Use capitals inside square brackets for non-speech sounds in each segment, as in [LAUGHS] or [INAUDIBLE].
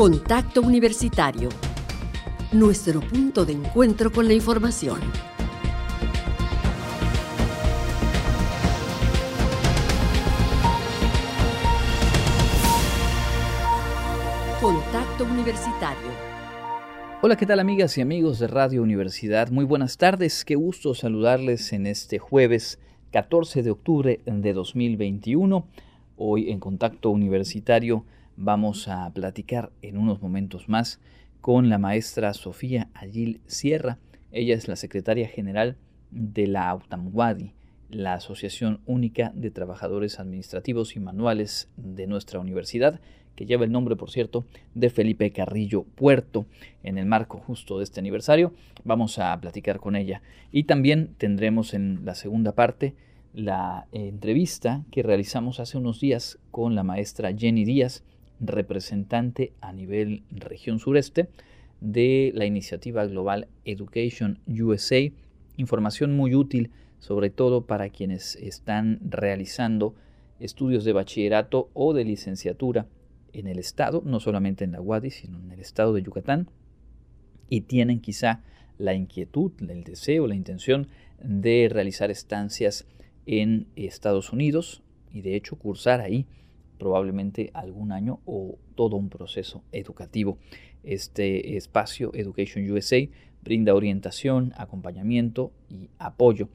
Contacto Universitario. Nuestro punto de encuentro con la información. Contacto Universitario. Hola, ¿qué tal amigas y amigos de Radio Universidad? Muy buenas tardes, qué gusto saludarles en este jueves 14 de octubre de 2021. Hoy en Contacto Universitario vamos a platicar en unos momentos más con la maestra Sofía Ayil Sierra. Ella es la secretaria general de la Autamwadi, la Asociación Única de Trabajadores Administrativos y Manuales de nuestra universidad, que lleva el nombre, por cierto, de Felipe Carrillo Puerto. En el marco justo de este aniversario, vamos a platicar con ella. Y también tendremos en la segunda parte la entrevista que realizamos hace unos días con la maestra Jenny Díaz, representante a nivel región sureste de la iniciativa global Education USA. Información muy útil, sobre todo para quienes están realizando estudios de bachillerato o de licenciatura en el estado, no solamente en la UADI, sino en el estado de Yucatán, y tienen quizá la inquietud, el deseo, la intención de realizar estancias en Estados Unidos y de hecho cursar ahí probablemente algún año o todo un proceso educativo. Este espacio Education USA brinda orientación, acompañamiento y apoyo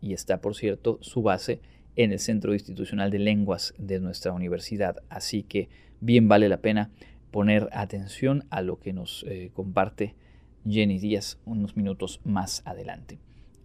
y está por cierto su base en el Centro Institucional de Lenguas de nuestra universidad. Así que bien vale la pena poner atención a lo que nos eh, comparte Jenny Díaz unos minutos más adelante.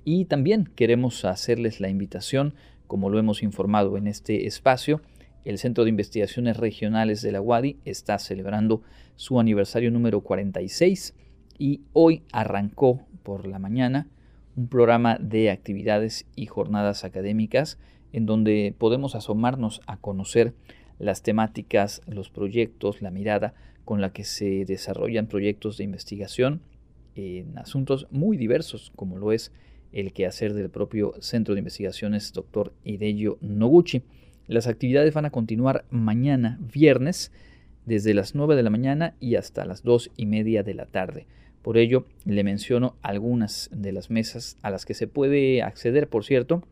Y también queremos hacerles la invitación, como lo hemos informado en este espacio, el Centro de Investigaciones Regionales de la UADI está celebrando su aniversario número 46 y hoy arrancó por la mañana un programa de actividades y jornadas académicas en donde podemos asomarnos a conocer las temáticas, los proyectos, la mirada con la que se desarrollan proyectos de investigación en asuntos muy diversos, como lo es el quehacer del propio Centro de Investigaciones Dr. Hideo Noguchi. Las actividades van a continuar mañana, viernes, desde las 9 de la mañana y hasta las 2 y media de la tarde. Por ello, le menciono algunas de las mesas a las que se puede acceder, por cierto,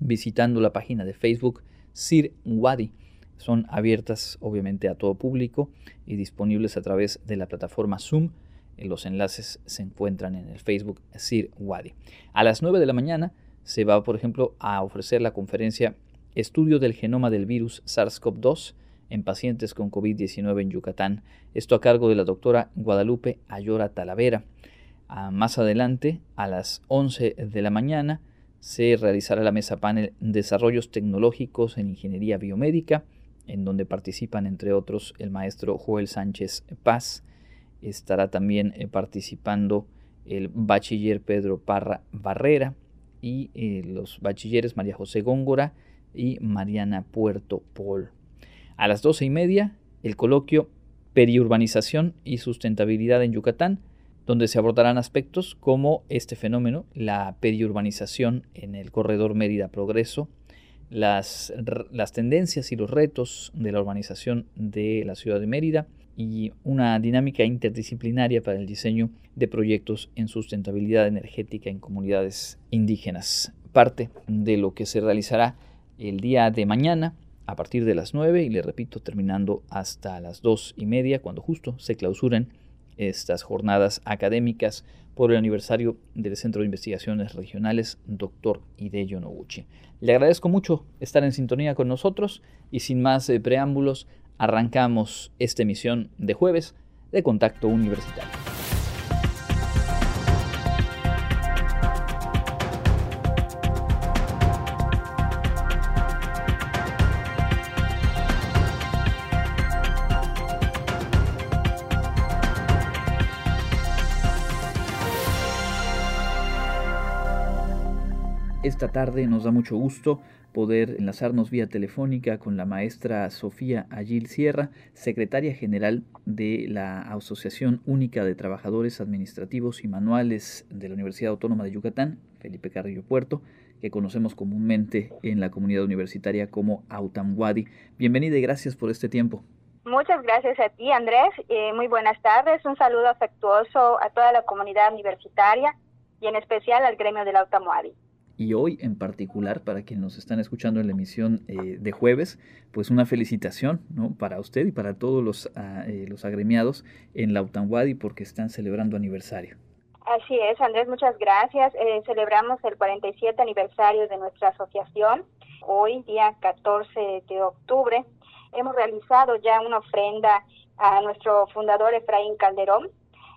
visitando la página de Facebook Sir Wadi. Son abiertas obviamente a todo público y disponibles a través de la plataforma Zoom los enlaces se encuentran en el Facebook Sir Wadi. A las 9 de la mañana se va, por ejemplo, a ofrecer la conferencia Estudio del genoma del virus SARS-CoV-2 en pacientes con COVID-19 en Yucatán. Esto a cargo de la doctora Guadalupe Ayora Talavera. más adelante, a las 11 de la mañana, se realizará la mesa panel Desarrollos Tecnológicos en Ingeniería Biomédica, en donde participan, entre otros, el maestro Joel Sánchez Paz, estará también eh, participando el bachiller Pedro Parra Barrera y eh, los bachilleres María José Góngora y Mariana Puerto Pol. A las doce y media, el coloquio Periurbanización y Sustentabilidad en Yucatán, donde se abordarán aspectos como este fenómeno, la periurbanización en el corredor Mérida Progreso, las, las tendencias y los retos de la urbanización de la ciudad de Mérida, y una dinámica interdisciplinaria para el diseño de proyectos en sustentabilidad energética en comunidades indígenas. Parte de lo que se realizará el día de mañana a partir de las 9 y le repito terminando hasta las 2 y media cuando justo se clausuren estas jornadas académicas por el aniversario del Centro de Investigaciones Regionales Dr. Hideo Noguchi. Le agradezco mucho estar en sintonía con nosotros y sin más eh, preámbulos arrancamos esta emisión de jueves de Contacto Universitario. Esta tarde nos da mucho gusto poder enlazarnos vía telefónica con la maestra Sofía Agil Sierra, secretaria general de la Asociación Única de Trabajadores Administrativos y Manuales de la Universidad Autónoma de Yucatán, Felipe Carrillo Puerto, que conocemos comúnmente en la comunidad universitaria como Autamwadi. Bienvenida y gracias por este tiempo. Muchas gracias a ti, Andrés. Eh, muy buenas tardes. Un saludo afectuoso a toda la comunidad universitaria y en especial al gremio del Autamoadi. Y hoy en particular, para quienes nos están escuchando en la emisión eh, de jueves, pues una felicitación ¿no? para usted y para todos los, ah, eh, los agremiados en la porque están celebrando aniversario. Así es, Andrés, muchas gracias. Eh, celebramos el 47 aniversario de nuestra asociación. Hoy, día 14 de octubre, hemos realizado ya una ofrenda a nuestro fundador Efraín Calderón,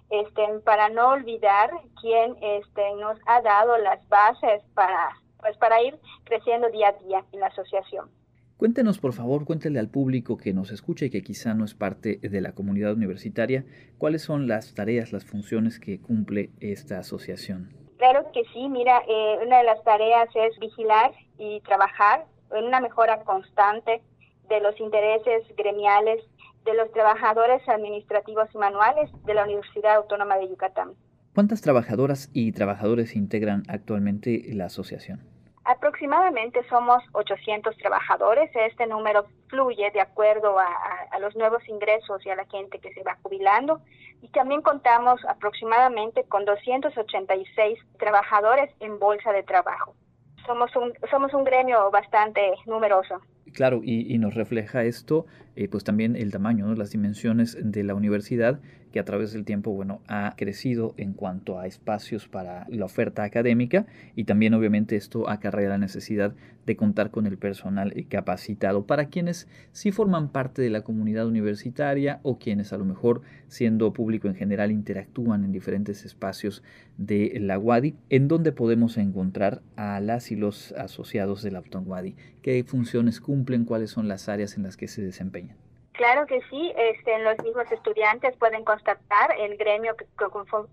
este, para no olvidar quién este, nos ha dado las bases para, pues, para ir creciendo día a día en la asociación. Cuéntenos, por favor, cuéntele al público que nos escucha y que quizá no es parte de la comunidad universitaria, cuáles son las tareas, las funciones que cumple esta asociación. Claro que sí, mira, eh, una de las tareas es vigilar y trabajar en una mejora constante de los intereses gremiales de los trabajadores administrativos y manuales de la Universidad Autónoma de Yucatán. ¿Cuántas trabajadoras y trabajadores integran actualmente la asociación? Aproximadamente somos 800 trabajadores. Este número fluye de acuerdo a, a, los nuevos ingresos y a la gente que se va jubilando. Y también contamos aproximadamente con 286 trabajadores en bolsa de trabajo. Somos un, somos un gremio bastante numeroso. Claro, y, nos refleja esto, eh, pues también el tamaño, ¿no? las dimensiones de la universidad, que a través del tiempo, bueno, ha crecido en cuanto a espacios para la oferta académica y también obviamente esto acarrea la necesidad de contar con el personal capacitado para quienes sí forman parte de la comunidad universitaria o quienes a lo mejor siendo público en general interactúan en diferentes espacios de la WADI, en donde podemos encontrar a las y los asociados de la WADI, qué funciones cumplen, cuáles son las áreas en las que se desempeñan. Claro que sí, este, los mismos estudiantes pueden constatar el gremio que,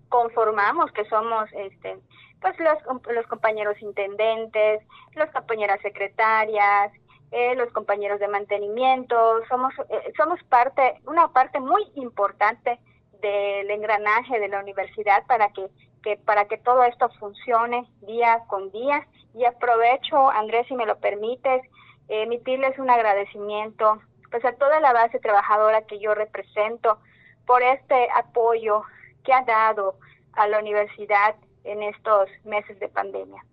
conformamos, que somos este, pues los, los compañeros intendentes, las compañeras secretarias, eh, los compañeros de mantenimiento, somos, eh, somos parte, una parte muy importante del engranaje de la universidad para que, que, para que todo esto funcione día con día. Y aprovecho, Andrés, si me lo permites, emitirles un agradecimiento pues a toda la base trabajadora que yo represento por este apoyo que ha dado a la universidad en estos meses de pandemia.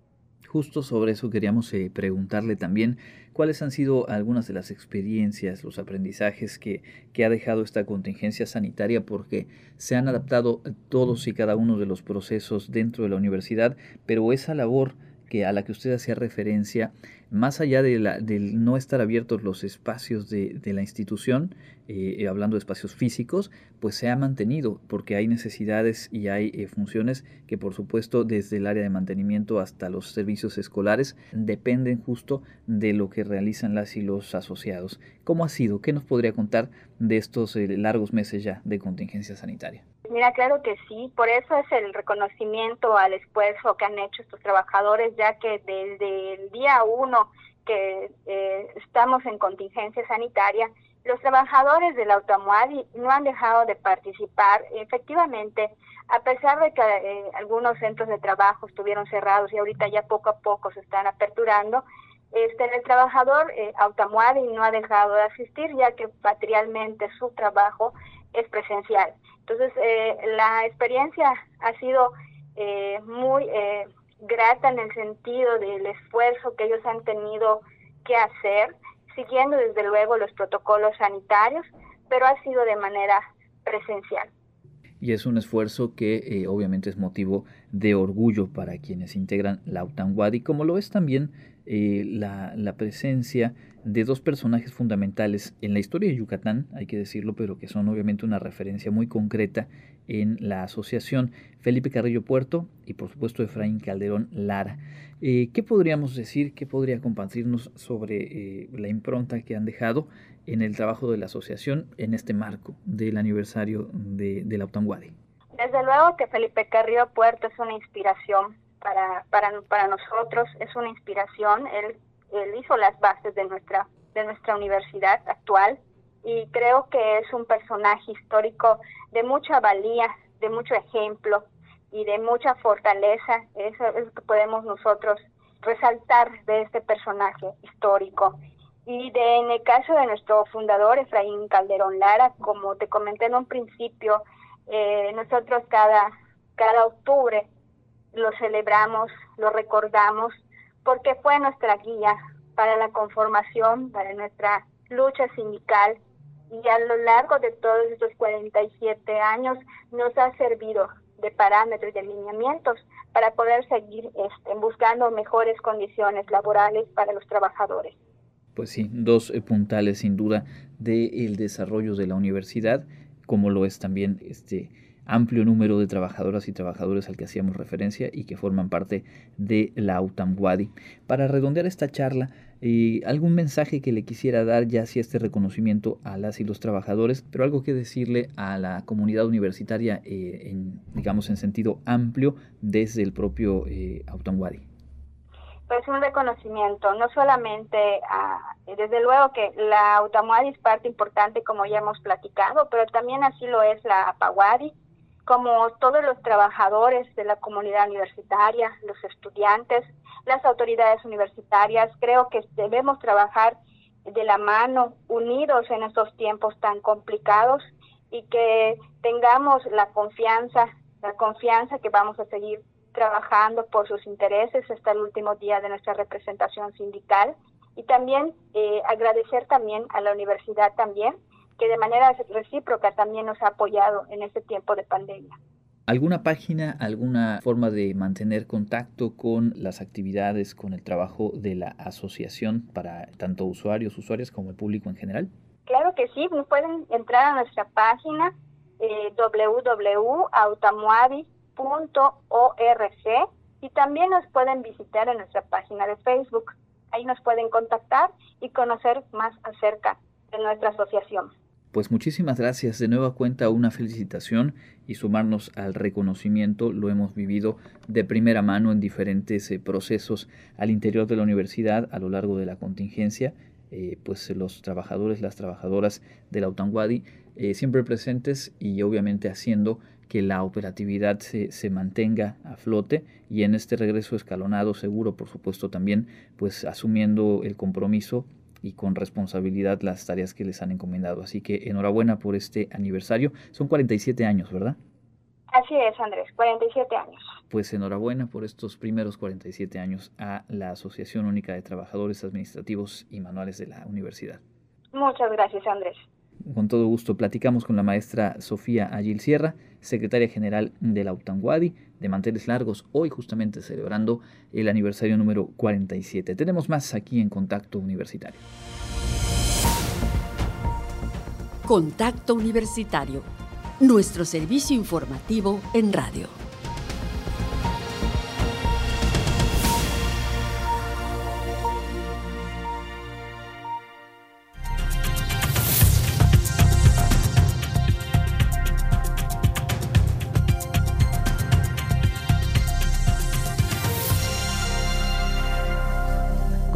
Justo sobre eso queríamos eh, preguntarle también cuáles han sido algunas de las experiencias, los aprendizajes que, que, ha dejado esta contingencia sanitaria, porque se han adaptado todos y cada uno de los procesos dentro de la universidad, pero esa labor que a la que usted hacía referencia, más allá de la, del no estar abiertos los espacios de, la institución, eh, hablando de espacios físicos, pues se ha mantenido, porque hay necesidades y hay eh, funciones que por supuesto desde el área de mantenimiento hasta los servicios escolares dependen justo de lo que realizan las y los asociados. ¿Cómo ha sido? ¿Qué nos podría contar de estos eh, largos meses ya de contingencia sanitaria? Mira, claro que sí, por eso es el reconocimiento al esfuerzo que han hecho estos trabajadores, ya que desde el día uno que eh, estamos en contingencia sanitaria, los trabajadores del Autoamuadi no han dejado de participar. Efectivamente, a pesar de que eh, algunos centros de trabajo estuvieron cerrados y ahorita ya poco a poco se están aperturando, este, el trabajador eh, no ha dejado de asistir, ya que materialmente su trabajo es presencial. Entonces, eh, la experiencia ha sido eh, muy eh, grata en el sentido del esfuerzo que ellos han tenido que hacer, siguiendo desde luego los protocolos sanitarios, pero ha sido de manera presencial. Y es un esfuerzo que obviamente es motivo de orgullo para quienes integran la UTANWADI, como lo es también eh, la, la, presencia de dos personajes fundamentales en la historia de Yucatán, hay que decirlo, pero que son obviamente una referencia muy concreta en la asociación, Felipe Carrillo Puerto y por supuesto Efraín Calderón Lara. Eh, ¿Qué podríamos decir, qué podría compartirnos sobre eh, la impronta que han dejado en el trabajo de la asociación en este marco del aniversario de, de la Utanguadi? Desde luego que Felipe Carrillo Puerto es una inspiración para, para, para nosotros, es una inspiración. Él, él hizo las bases de nuestra, de nuestra universidad actual y creo que es un personaje histórico de mucha valía, de mucho ejemplo y de mucha fortaleza. Eso es lo que podemos nosotros resaltar de este personaje histórico. Y de, en el caso de nuestro fundador, Efraín Calderón Lara, como te comenté en un principio, eh, nosotros cada, cada octubre lo celebramos, lo recordamos, porque fue nuestra guía para la conformación, para nuestra lucha sindical y a lo largo de todos estos 47 años nos ha servido de parámetros de alineamientos para poder seguir este, buscando mejores condiciones laborales para los trabajadores. Pues sí, dos eh, puntales sin duda del desarrollo de la universidad, como lo es también este amplio número de trabajadoras y trabajadores al que hacíamos referencia y que forman parte de la UTAMWADI. Para redondear esta charla, eh, algún mensaje que le quisiera dar ya hacia este reconocimiento a las y los trabajadores, pero algo que decirle a la comunidad universitaria, eh, en, digamos en sentido amplio, desde el propio eh, UTAMWADI pues un reconocimiento, no solamente a, desde luego que la Autamuadi es parte importante como ya hemos platicado, pero también así lo es la Apaguadi, como todos los trabajadores de la comunidad universitaria, los estudiantes, las autoridades universitarias, creo que debemos trabajar de la mano, unidos en estos tiempos tan complicados y que tengamos la confianza, la confianza que vamos a seguir trabajando por sus intereses hasta el último día de nuestra representación sindical. Y también eh, agradecer también a la universidad también que de manera recíproca también nos ha apoyado en este tiempo de pandemia. ¿Alguna página, alguna forma de mantener contacto con las actividades, con el trabajo de la asociación para tanto usuarios, usuarias como el público en general? Claro que sí, pueden entrar a nuestra página eh, www.autamuavi.org y también nos pueden visitar en nuestra página de Facebook. Ahí nos pueden contactar y conocer más acerca de nuestra asociación. Pues muchísimas gracias. De nueva cuenta una felicitación y sumarnos al reconocimiento. Lo hemos vivido de primera mano en diferentes eh, procesos al interior de la universidad a lo largo de la contingencia. Eh, pues los trabajadores, las trabajadoras de la UTANWADI eh, siempre presentes y obviamente haciendo que la operatividad se, se, mantenga a flote y en este regreso escalonado seguro, por supuesto también, pues asumiendo el compromiso y con responsabilidad las tareas que les han encomendado. Así que enhorabuena por este aniversario. Son 47 años, ¿verdad? Así es, Andrés, 47 años. Pues enhorabuena por estos primeros 47 años a la Asociación Única de Trabajadores Administrativos y Manuales de la Universidad. Muchas gracias, Andrés. Con todo gusto, platicamos con la maestra Sofía Agil Sierra, secretaria general de la UTANGUADI, de Manteles Largos, hoy justamente celebrando el aniversario número 47. Tenemos más aquí en Contacto Universitario. Contacto Universitario, nuestro servicio informativo en radio.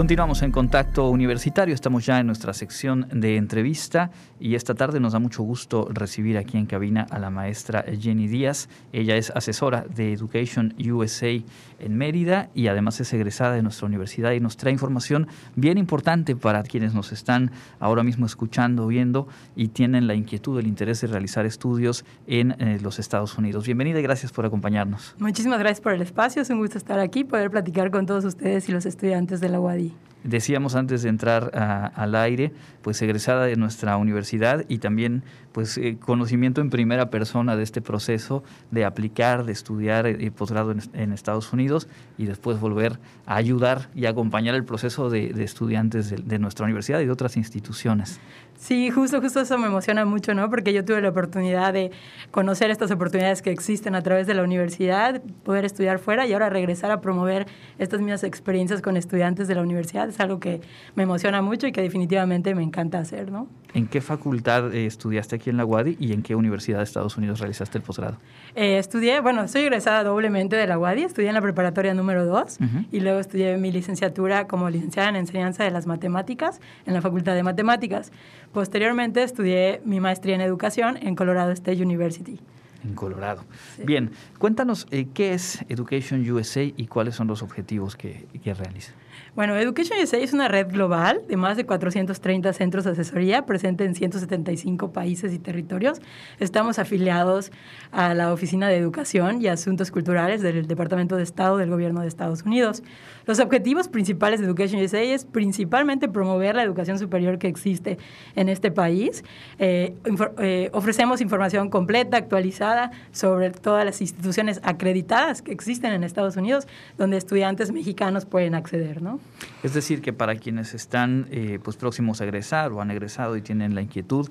Continuamos en contacto universitario, estamos ya en nuestra sección de entrevista y esta tarde nos da mucho gusto recibir aquí en cabina a la maestra Jenny Díaz. Ella es asesora de Education USA en Mérida y además es egresada de nuestra universidad y nos trae información bien importante para quienes nos están ahora mismo escuchando, viendo y tienen la inquietud, el interés de realizar estudios en eh, los Estados Unidos. Bienvenida y gracias por acompañarnos. Muchísimas gracias por el espacio, es un gusto estar aquí, poder platicar con todos ustedes y los estudiantes de la UADI. Decíamos antes de entrar al aire, pues egresada de nuestra universidad y también pues eh, conocimiento en primera persona de este proceso de aplicar, de estudiar eh, posgrado en, Estados Unidos y después volver a ayudar y acompañar el proceso de, estudiantes de, nuestra universidad y de otras instituciones. Sí, justo, justo eso me emociona mucho, ¿no? Porque yo tuve la oportunidad de conocer estas oportunidades que existen a través de la universidad, poder estudiar fuera y ahora regresar a promover estas mismas experiencias con estudiantes de la universidad. Es algo que me emociona mucho y que definitivamente me encanta hacer, ¿no? ¿En qué facultad eh, estudiaste aquí en la UADI y en qué universidad de Estados Unidos realizaste el posgrado? Eh, estudié, bueno, soy egresada doblemente de la UADI, estudié en la preparatoria número 2 y luego estudié mi licenciatura como licenciada en enseñanza de las matemáticas en la Facultad de Matemáticas. Posteriormente estudié mi maestría en educación en Colorado State University. En Colorado. Bien, cuéntanos eh, qué es Education USA y cuáles son los objetivos que, que realiza. Bueno, Education USA es una red global de más de 430 centros de asesoría presente en 175 países y territorios. Estamos afiliados a la Oficina de Educación y Asuntos Culturales del Departamento de Estado del Gobierno de Estados Unidos. Los objetivos principales de Education USA es principalmente promover la educación superior que existe en este país. Eh, eh, ofrecemos información completa, actualizada sobre todas las instituciones acreditadas que existen en Estados Unidos, donde estudiantes mexicanos pueden acceder, ¿no? Es decir, que para quienes están eh, pues próximos a egresar o han egresado y tienen la inquietud,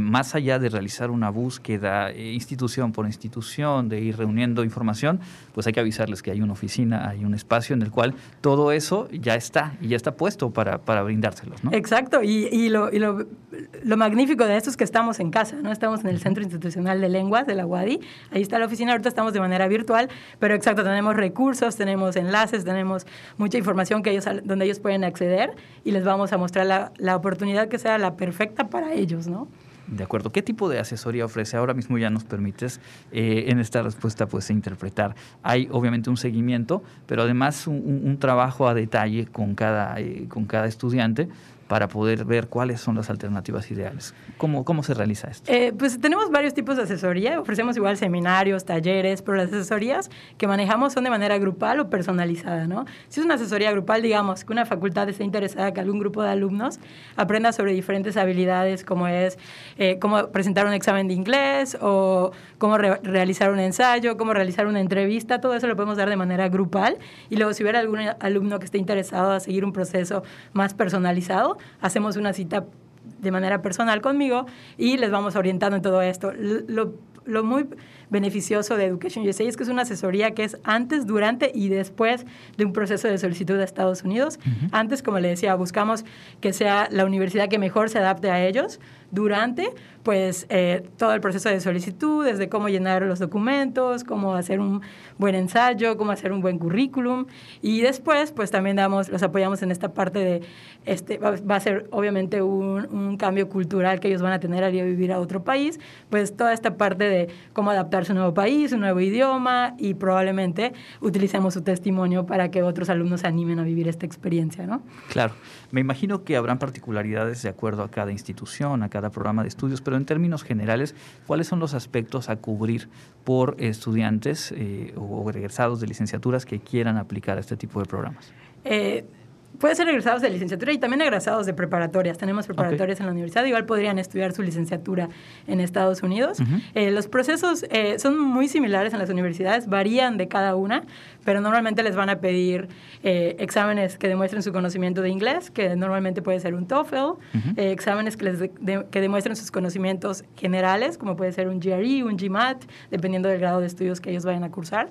más allá de realizar una búsqueda institución por institución, de ir reuniendo información, pues hay que avisarles que hay una oficina, hay un espacio en el cual todo eso ya está y ya está puesto para, para brindárselos. Exacto, y, y lo, lo, magnífico de esto es que estamos en casa, ¿no? estamos en el Centro Institucional de Lenguas de la UADI, ahí está la oficina, ahorita estamos de manera virtual, pero exacto, tenemos recursos, tenemos enlaces, tenemos mucha información que ellos donde ellos pueden acceder y les vamos a mostrar la, la oportunidad que sea la perfecta para ellos, ¿no? De acuerdo. ¿Qué tipo de asesoría ofrece? Ahora mismo ya nos permites eh, en esta respuesta pues interpretar. Hay obviamente un seguimiento, pero además un, trabajo a detalle con cada, eh, con cada estudiante para poder ver cuáles son las alternativas ideales. ¿Cómo, cómo se realiza esto? Eh, pues tenemos varios tipos de asesoría. Ofrecemos igual seminarios, talleres, pero las asesorías que manejamos son de manera grupal o personalizada. ¿no? Si es una asesoría grupal, digamos que una facultad está interesada que algún grupo de alumnos aprenda sobre diferentes habilidades como es eh, cómo presentar un examen de inglés o cómo re realizar un ensayo, cómo realizar una entrevista, todo eso lo podemos dar de manera grupal. Y luego si hubiera algún alumno que esté interesado a seguir un proceso más personalizado, hacemos una cita de manera personal conmigo y les vamos orientando en todo esto. Lo, lo muy beneficioso de Education USA es que es una asesoría que es antes, durante y después de un proceso de solicitud a Estados Unidos. Uh -huh. Antes, como le decía, buscamos que sea la universidad que mejor se adapte a ellos. Durante, pues eh, todo el proceso de solicitud, desde cómo llenar los documentos, cómo hacer un buen ensayo, cómo hacer un buen currículum. Y después, pues también damos, los apoyamos en esta parte de, este, va, va a ser obviamente un, un, cambio cultural que ellos van a tener al ir a vivir a otro país, pues toda esta parte de cómo adaptarse a un nuevo país, un nuevo idioma y probablemente utilicemos su testimonio para que otros alumnos se animen a vivir esta experiencia, ¿no? Claro. Me imagino que habrán particularidades de acuerdo a cada institución, a cada programa de estudios, pero en términos generales, ¿cuáles son los aspectos a cubrir por estudiantes eh, o egresados de licenciaturas que quieran aplicar a este tipo de programas? Eh, puede ser egresados de licenciatura y también egresados de preparatorias. Tenemos preparatorias okay. en la universidad, igual podrían estudiar su licenciatura en Estados Unidos. Uh -huh. eh, los procesos eh, son muy similares en las universidades, varían de cada una, pero normalmente les van a pedir eh, exámenes que demuestren su conocimiento de inglés, que normalmente puede ser un TOEFL, uh -huh. exámenes que, les de, de, que demuestren sus conocimientos generales, como puede ser un GRE, un GMAT, dependiendo del grado de estudios que ellos vayan a cursar.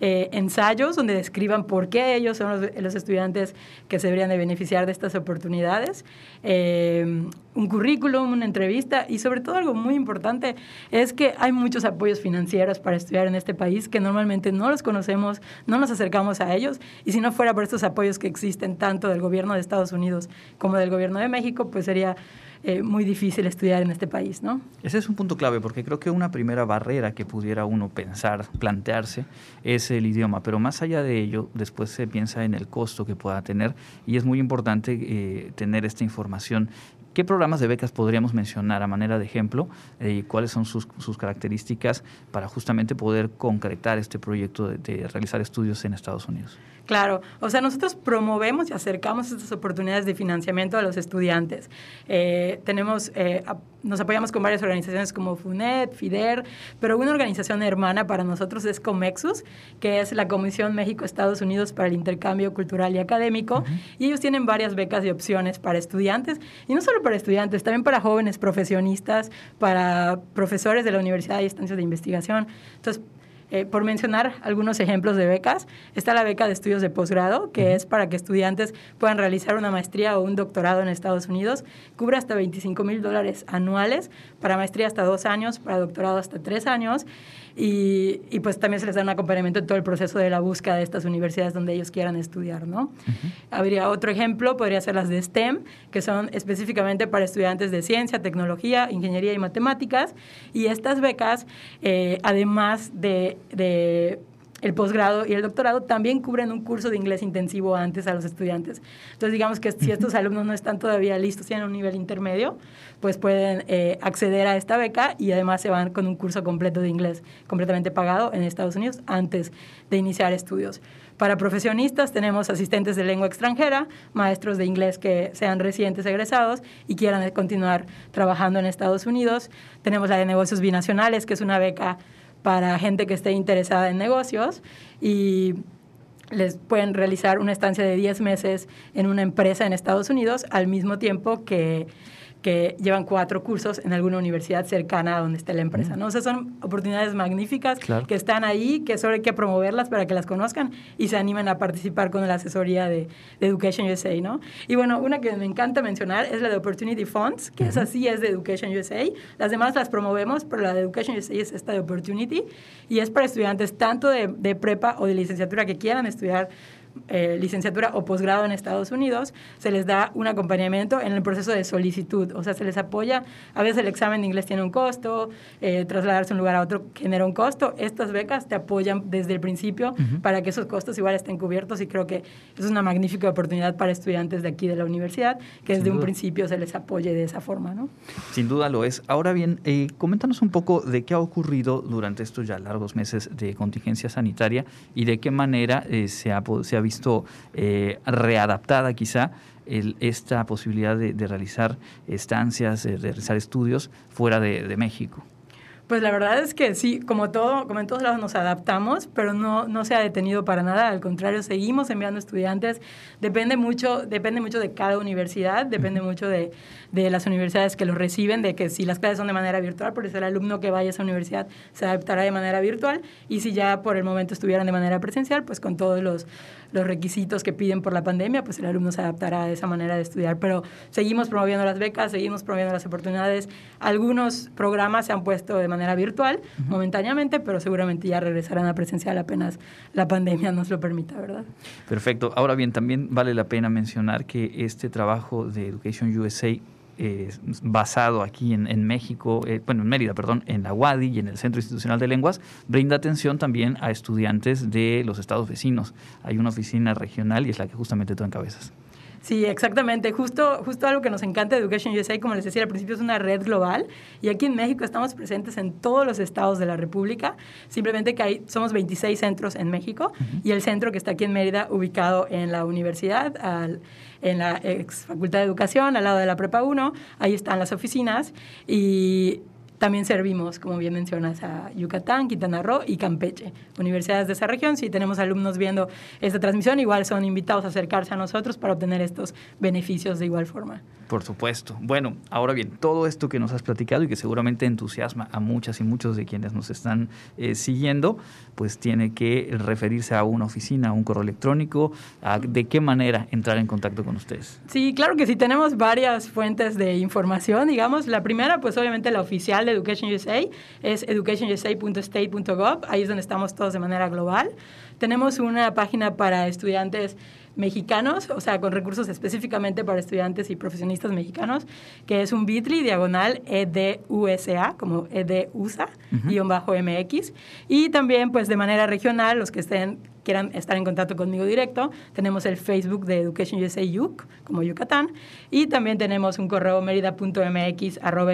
Eh, ensayos donde describan por qué ellos son los, estudiantes que se deberían de beneficiar de estas oportunidades, eh, un currículum, una entrevista y sobre todo algo muy importante es que hay muchos apoyos financieros para estudiar en este país que normalmente no los conocemos, no nos acercamos a ellos y si no fuera por estos apoyos que existen tanto del gobierno de Estados Unidos como del gobierno de México, pues sería eh, muy difícil estudiar en este país, ¿no? Ese es un punto clave porque creo que una primera barrera que pudiera uno pensar, plantearse, es el idioma, pero más allá de ello, después se piensa en el costo que pueda tener y es muy importante eh, tener esta información ¿Qué programas de becas podríamos mencionar a manera de ejemplo y eh, cuáles son sus, sus, características para justamente poder concretar este proyecto de, de, realizar estudios en Estados Unidos? Claro, o sea, nosotros promovemos y acercamos estas oportunidades de financiamiento a los estudiantes. Eh, tenemos, eh, nos apoyamos con varias organizaciones como FUNET, FIDER, pero una organización hermana para nosotros es COMEXUS, que es la Comisión México-Estados Unidos para el Intercambio Cultural y Académico, uh -huh. y ellos tienen varias becas y opciones para estudiantes, y no solo para estudiantes, también para jóvenes profesionistas, para profesores de la universidad y estancias de investigación. Entonces, Eh, por mencionar algunos ejemplos de becas, está la beca de estudios de posgrado, que es para que estudiantes puedan realizar una maestría o un doctorado en Estados Unidos. Cubre hasta 25 mil dólares anuales, para maestría hasta dos años, para doctorado hasta tres años. Y, y, pues también se les da un acompañamiento en todo el proceso de la búsqueda de estas universidades donde ellos quieran estudiar, ¿no? Habría otro ejemplo, podría ser las de STEM, que son específicamente para estudiantes de ciencia, tecnología, ingeniería y matemáticas. Y estas becas, eh, además de, de el posgrado y el doctorado también cubren un curso de inglés intensivo antes a los estudiantes. Entonces, digamos que si estos alumnos no están todavía listos, tienen un nivel intermedio, pues pueden eh, acceder a esta beca y además se van con un curso completo de inglés completamente pagado en Estados Unidos antes de iniciar estudios. Para profesionistas tenemos asistentes de lengua extranjera, maestros de inglés que sean recientes egresados y quieran continuar trabajando en Estados Unidos. Tenemos la de negocios binacionales, que es una beca para gente que esté interesada en negocios y les pueden realizar una estancia de 10 meses en una empresa en Estados Unidos al mismo tiempo que que llevan cuatro cursos en alguna universidad cercana a donde esté la empresa. ¿no? O sea, son oportunidades magníficas que están ahí, que solo hay que promoverlas para que las conozcan y se animen a participar con la asesoría de, Education USA. ¿no? Y bueno, una que me encanta mencionar es la de Opportunity Funds, que es así es de Education USA. Las demás las promovemos, pero la de Education USA es esta de Opportunity y es para estudiantes tanto de, de prepa o de licenciatura que quieran estudiar eh, licenciatura o posgrado en Estados Unidos, se les da un acompañamiento en el proceso de solicitud. O sea, se les apoya. A veces el examen de inglés tiene un costo, eh, trasladarse de un lugar a otro genera un costo. Estas becas te apoyan desde el principio para que esos costos igual estén cubiertos y creo que es una magnífica oportunidad para estudiantes de aquí de la universidad que desde un principio se les apoye de esa forma. ¿no? Sin duda lo es. Ahora bien, eh, coméntanos un poco de qué ha ocurrido durante estos ya largos meses de contingencia sanitaria y de qué manera se, ha, se ha visto eh, readaptada quizá esta posibilidad de, realizar estancias, de realizar estudios fuera de México. Pues la verdad es que sí, como todo, como en todos lados nos adaptamos, pero no, no se ha detenido para nada, al contrario, seguimos enviando estudiantes. Depende mucho, depende mucho de cada universidad, depende mucho de, de las universidades que los reciben, de que si las clases son de manera virtual, por eso el alumno que vaya a esa universidad se adaptará de manera virtual, y si ya por el momento estuvieran de manera presencial, pues con todos los, los requisitos que piden por la pandemia, pues el alumno se adaptará a esa manera de estudiar. Pero seguimos promoviendo las becas, seguimos promoviendo las oportunidades. Algunos programas se han puesto de manera virtual momentáneamente, pero seguramente ya regresarán a presencial apenas la pandemia nos lo permita, ¿verdad? Perfecto. Ahora bien, también vale la pena mencionar que este trabajo de Education USA eh, basado aquí en, México, eh, bueno, en Mérida, perdón, en la UADI y en el Centro Institucional de Lenguas, brinda atención también a estudiantes de los estados vecinos. Hay una oficina regional y es la que justamente tú encabezas. Sí, exactamente. Justo, justo algo que nos encanta de Education USA, como les decía al principio, es una red global. Y aquí en México estamos presentes en todos los estados de la República. Simplemente que hay, somos 26 centros en México y el centro que está aquí en Mérida, ubicado en la universidad, en la ex Facultad de Educación, al lado de la Prepa 1. Ahí están las oficinas. Y también servimos, como bien mencionas, a Yucatán, Quintana Roo y Campeche, universidades de esa región. Si tenemos alumnos viendo esta transmisión, igual son invitados a acercarse a nosotros para obtener estos beneficios de igual forma. Por supuesto. Bueno, ahora bien, todo esto que nos has platicado y que seguramente entusiasma a muchas y muchos de quienes nos están eh, siguiendo, pues tiene que referirse a una oficina, a un correo electrónico, a de qué manera entrar en contacto con ustedes. Sí, claro que sí, tenemos varias fuentes de información, digamos. La primera, pues obviamente la oficial de Education USA es educationusa.state.gov, ahí es donde estamos todos de manera global. Tenemos una página para estudiantes mexicanos, o sea, con recursos específicamente para estudiantes y profesionistas mexicanos, que es un bit.ly diagonal EDUSA, como EDUSA, guion bajo MX. Y también, pues, de manera regional, los que estén quieran estar en contacto conmigo directo, tenemos el Facebook de Education USA YUC, como Yucatán, y también tenemos un correo merida.mx arroba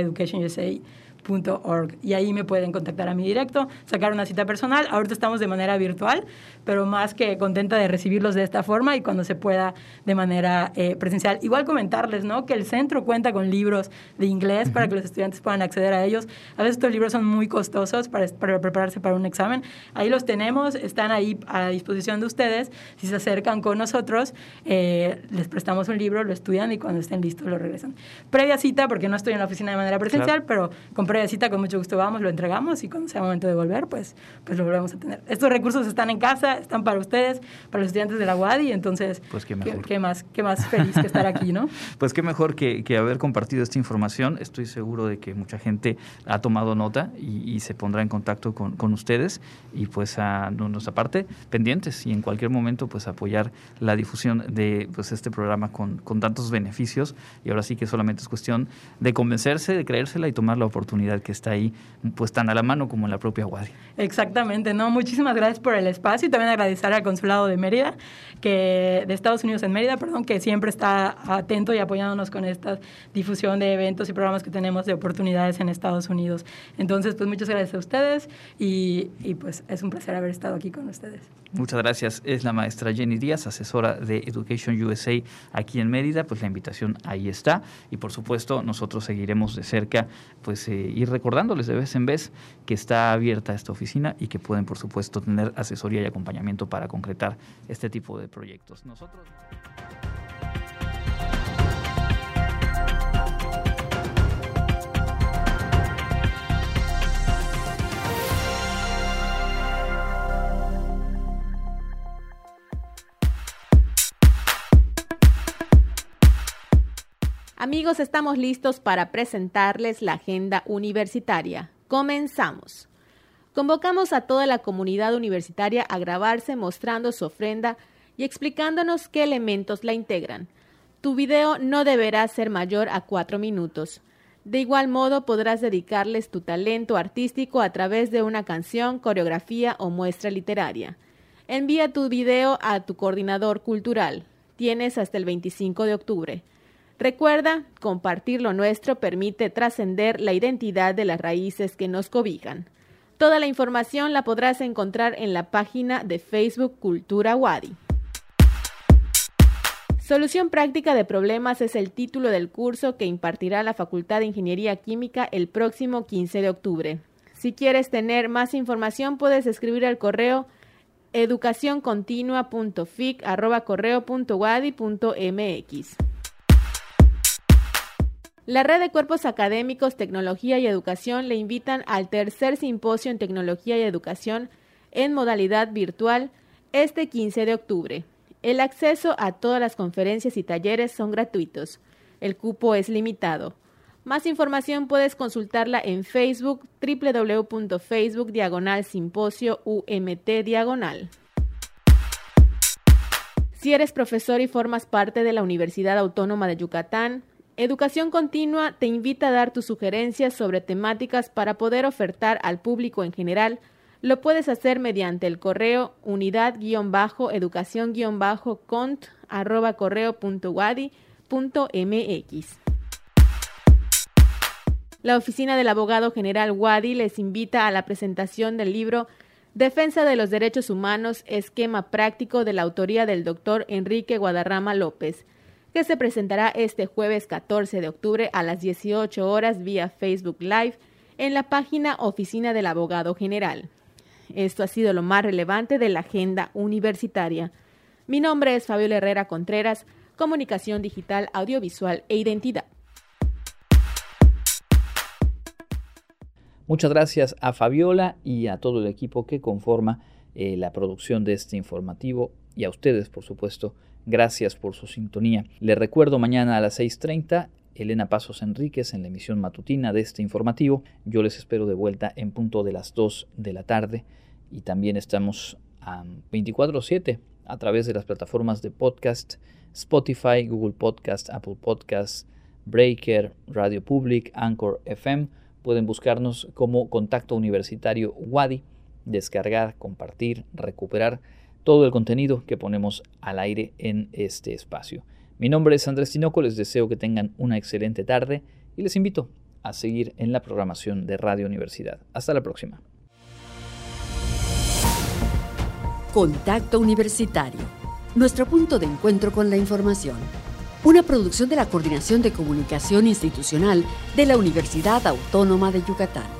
y ahí me pueden contactar a mi directo, sacar una cita personal. Ahorita estamos de manera virtual, pero más que contenta de recibirlos de esta forma y cuando se pueda de manera eh, presencial. Igual comentarles ¿no? que el centro cuenta con libros de inglés para que los estudiantes puedan acceder a ellos. A veces estos libros son muy costosos para, para prepararse para un examen. Ahí los tenemos, están ahí a disposición de ustedes. Si se acercan con nosotros, eh, les prestamos un libro, lo estudian y cuando estén listos lo regresan. Previa cita, porque no estoy en la oficina de manera presencial, pero con previa cita con mucho gusto vamos, lo entregamos y cuando sea momento de volver, pues, pues lo volvemos a tener. Estos recursos están en casa, están para ustedes, para los estudiantes de la UADI, entonces, pues qué, mejor. qué, más, qué más feliz que estar aquí, ¿no? [LAUGHS] pues qué mejor que, que, haber compartido esta información. Estoy seguro de que mucha gente ha tomado nota y, y se pondrá en contacto con, con, ustedes y pues a nuestra parte pendientes y en cualquier momento pues apoyar la difusión de pues este programa con, con tantos beneficios y ahora sí que solamente es cuestión de convencerse, de creérsela y tomar la oportunidad que está ahí pues tan a la mano como en la propia Guardia. Exactamente, no, muchísimas gracias por el espacio y también agradecer al Consulado de Mérida, que de Estados Unidos en Mérida, perdón, que siempre está atento y apoyándonos con esta difusión de eventos y programas que tenemos de oportunidades en Estados Unidos. Entonces, pues muchas gracias a ustedes y, y pues es un placer haber estado aquí con ustedes. Muchas gracias. Es la maestra Jenny Díaz, asesora de Education USA aquí en Mérida. Pues la invitación ahí está. Y por supuesto, nosotros seguiremos de cerca, pues eh, ir recordándoles de vez en vez que está abierta esta oficina y que pueden, por supuesto, tener asesoría y acompañamiento para concretar este tipo de proyectos. Nosotros. Amigos, estamos listos para presentarles la agenda universitaria. Comenzamos. Convocamos a toda la comunidad universitaria a grabarse mostrando su ofrenda y explicándonos qué elementos la integran. Tu video no deberá ser mayor a cuatro minutos. De igual modo podrás dedicarles tu talento artístico a través de una canción, coreografía o muestra literaria. Envía tu video a tu coordinador cultural. Tienes hasta el 25 de octubre. Recuerda, compartir lo nuestro permite trascender la identidad de las raíces que nos cobijan. Toda la información la podrás encontrar en la página de Facebook Cultura Wadi. Solución práctica de problemas es el título del curso que impartirá la Facultad de Ingeniería Química el próximo 15 de octubre. Si quieres tener más información puedes escribir al correo educacioncontinua.fic@correo.wadi.mx. La Red de Cuerpos Académicos, Tecnología y Educación le invitan al tercer simposio en Tecnología y Educación en modalidad virtual este 15 de octubre. El acceso a todas las conferencias y talleres son gratuitos. El cupo es limitado. Más información puedes consultarla en Facebook www.facebook diagonal simposio UMT diagonal. Si eres profesor y formas parte de la Universidad Autónoma de Yucatán, Educación Continua te invita a dar tus sugerencias sobre temáticas para poder ofertar al público en general. Lo puedes hacer mediante el correo unidad-educación-cont La oficina del abogado general Wadi les invita a la presentación del libro Defensa de los Derechos Humanos, esquema práctico de la autoría del doctor Enrique Guadarrama López que se presentará este jueves 14 de octubre a las 18 horas vía Facebook Live en la página Oficina del Abogado General. Esto ha sido lo más relevante de la agenda universitaria. Mi nombre es Fabiola Herrera Contreras, Comunicación Digital, Audiovisual e Identidad. Muchas gracias a Fabiola y a todo el equipo que conforma eh, la producción de este informativo y a ustedes, por supuesto, Gracias por su sintonía. Les recuerdo mañana a las 6.30 Elena Pasos Enríquez en la emisión matutina de este informativo. Yo les espero de vuelta en punto de las 2 de la tarde y también estamos a 24/7 a través de las plataformas de podcast Spotify, Google Podcast, Apple Podcast, Breaker, Radio Public, Anchor FM. Pueden buscarnos como Contacto Universitario Wadi, descargar, compartir, recuperar todo el contenido que ponemos al aire en este espacio. Mi nombre es Andrés Tinoco, les deseo que tengan una excelente tarde y les invito a seguir en la programación de Radio Universidad. Hasta la próxima. Contacto Universitario, nuestro punto de encuentro con la información. Una producción de la Coordinación de Comunicación Institucional de la Universidad Autónoma de Yucatán.